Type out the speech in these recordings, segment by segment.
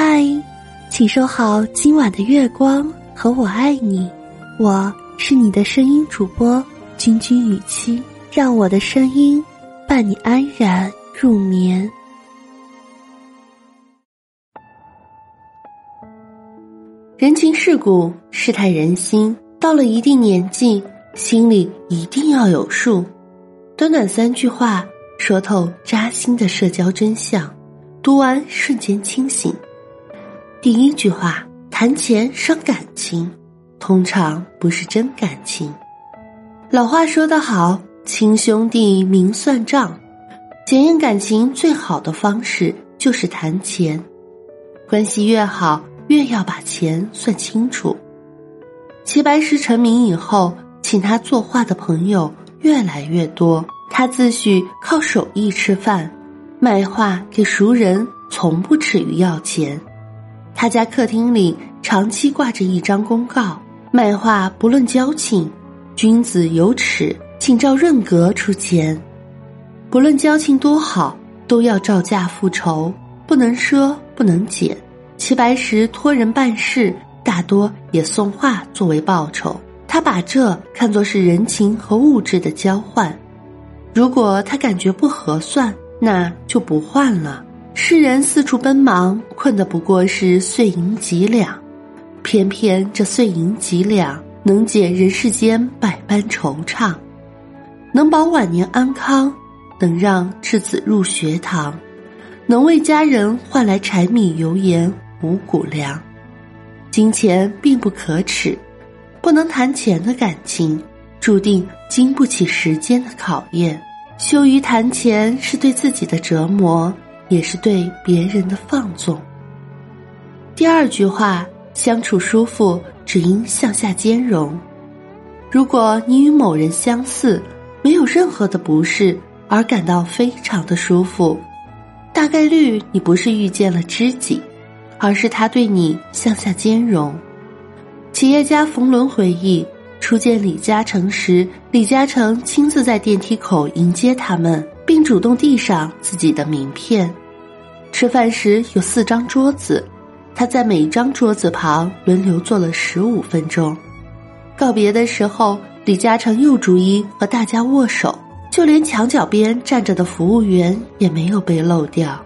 嗨，请收好今晚的月光和我爱你。我是你的声音主播君君雨期，让我的声音伴你安然入眠。人情世故，世态人心，到了一定年纪，心里一定要有数。短短三句话，说透扎心的社交真相，读完瞬间清醒。第一句话，谈钱伤感情，通常不是真感情。老话说得好，亲兄弟明算账，检验感情最好的方式就是谈钱，关系越好。越要把钱算清楚。齐白石成名以后，请他作画的朋友越来越多。他自诩靠手艺吃饭，卖画给熟人，从不耻于要钱。他家客厅里长期挂着一张公告：卖画不论交情，君子有耻，请照润格出钱。不论交情多好，都要照价付酬，不能赊，不能减。齐白石托人办事，大多也送画作为报酬。他把这看作是人情和物质的交换。如果他感觉不合算，那就不换了。世人四处奔忙，困的不过是碎银几两，偏偏这碎银几两能解人世间百般惆怅，能保晚年安康，能让稚子入学堂，能为家人换来柴米油盐。五谷粮，金钱并不可耻，不能谈钱的感情，注定经不起时间的考验。羞于谈钱是对自己的折磨，也是对别人的放纵。第二句话，相处舒服只因向下兼容。如果你与某人相似，没有任何的不适，而感到非常的舒服，大概率你不是遇见了知己。而是他对你向下兼容。企业家冯仑回忆，初见李嘉诚时，李嘉诚亲自在电梯口迎接他们，并主动递上自己的名片。吃饭时有四张桌子，他在每一张桌子旁轮流坐了十五分钟。告别的时候，李嘉诚又逐一和大家握手，就连墙角边站着的服务员也没有被漏掉。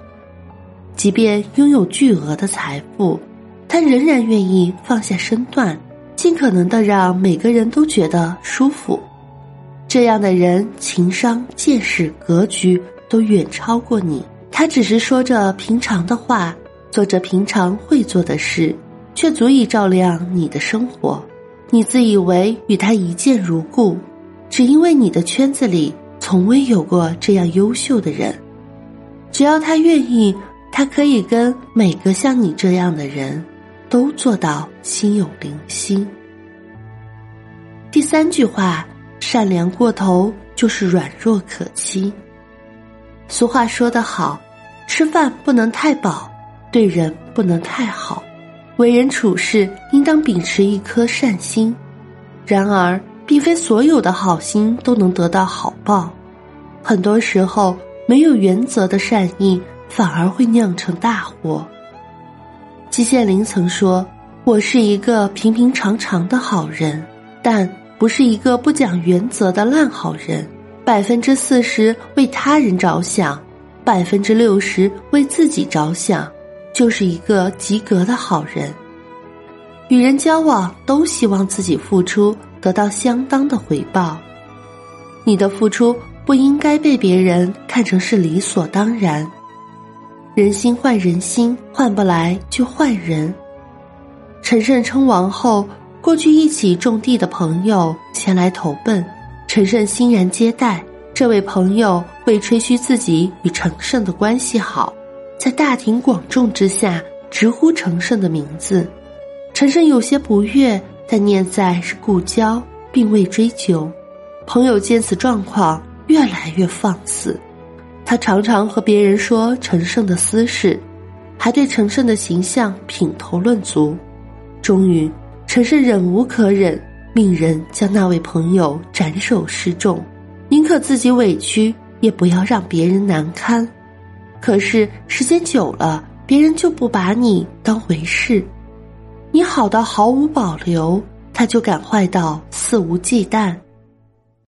即便拥有巨额的财富，他仍然愿意放下身段，尽可能的让每个人都觉得舒服。这样的人，情商、见识、格局都远超过你。他只是说着平常的话，做着平常会做的事，却足以照亮你的生活。你自以为与他一见如故，只因为你的圈子里从未有过这样优秀的人。只要他愿意。他可以跟每个像你这样的人，都做到心有灵犀。第三句话，善良过头就是软弱可欺。俗话说得好，吃饭不能太饱，对人不能太好，为人处事应当秉持一颗善心。然而，并非所有的好心都能得到好报，很多时候没有原则的善意。反而会酿成大祸。季羡林曾说：“我是一个平平常常的好人，但不是一个不讲原则的烂好人。百分之四十为他人着想，百分之六十为自己着想，就是一个及格的好人。与人交往，都希望自己付出得到相当的回报。你的付出不应该被别人看成是理所当然。”人心换人心，换不来就换人。陈胜称王后，过去一起种地的朋友前来投奔，陈胜欣然接待。这位朋友为吹嘘自己与陈胜的关系好，在大庭广众之下直呼陈胜的名字。陈胜有些不悦，但念在是故交，并未追究。朋友见此状况，越来越放肆。他常常和别人说陈胜的私事，还对陈胜的形象品头论足。终于，陈胜忍无可忍，命人将那位朋友斩首示众，宁可自己委屈，也不要让别人难堪。可是时间久了，别人就不把你当回事；你好到毫无保留，他就敢坏到肆无忌惮。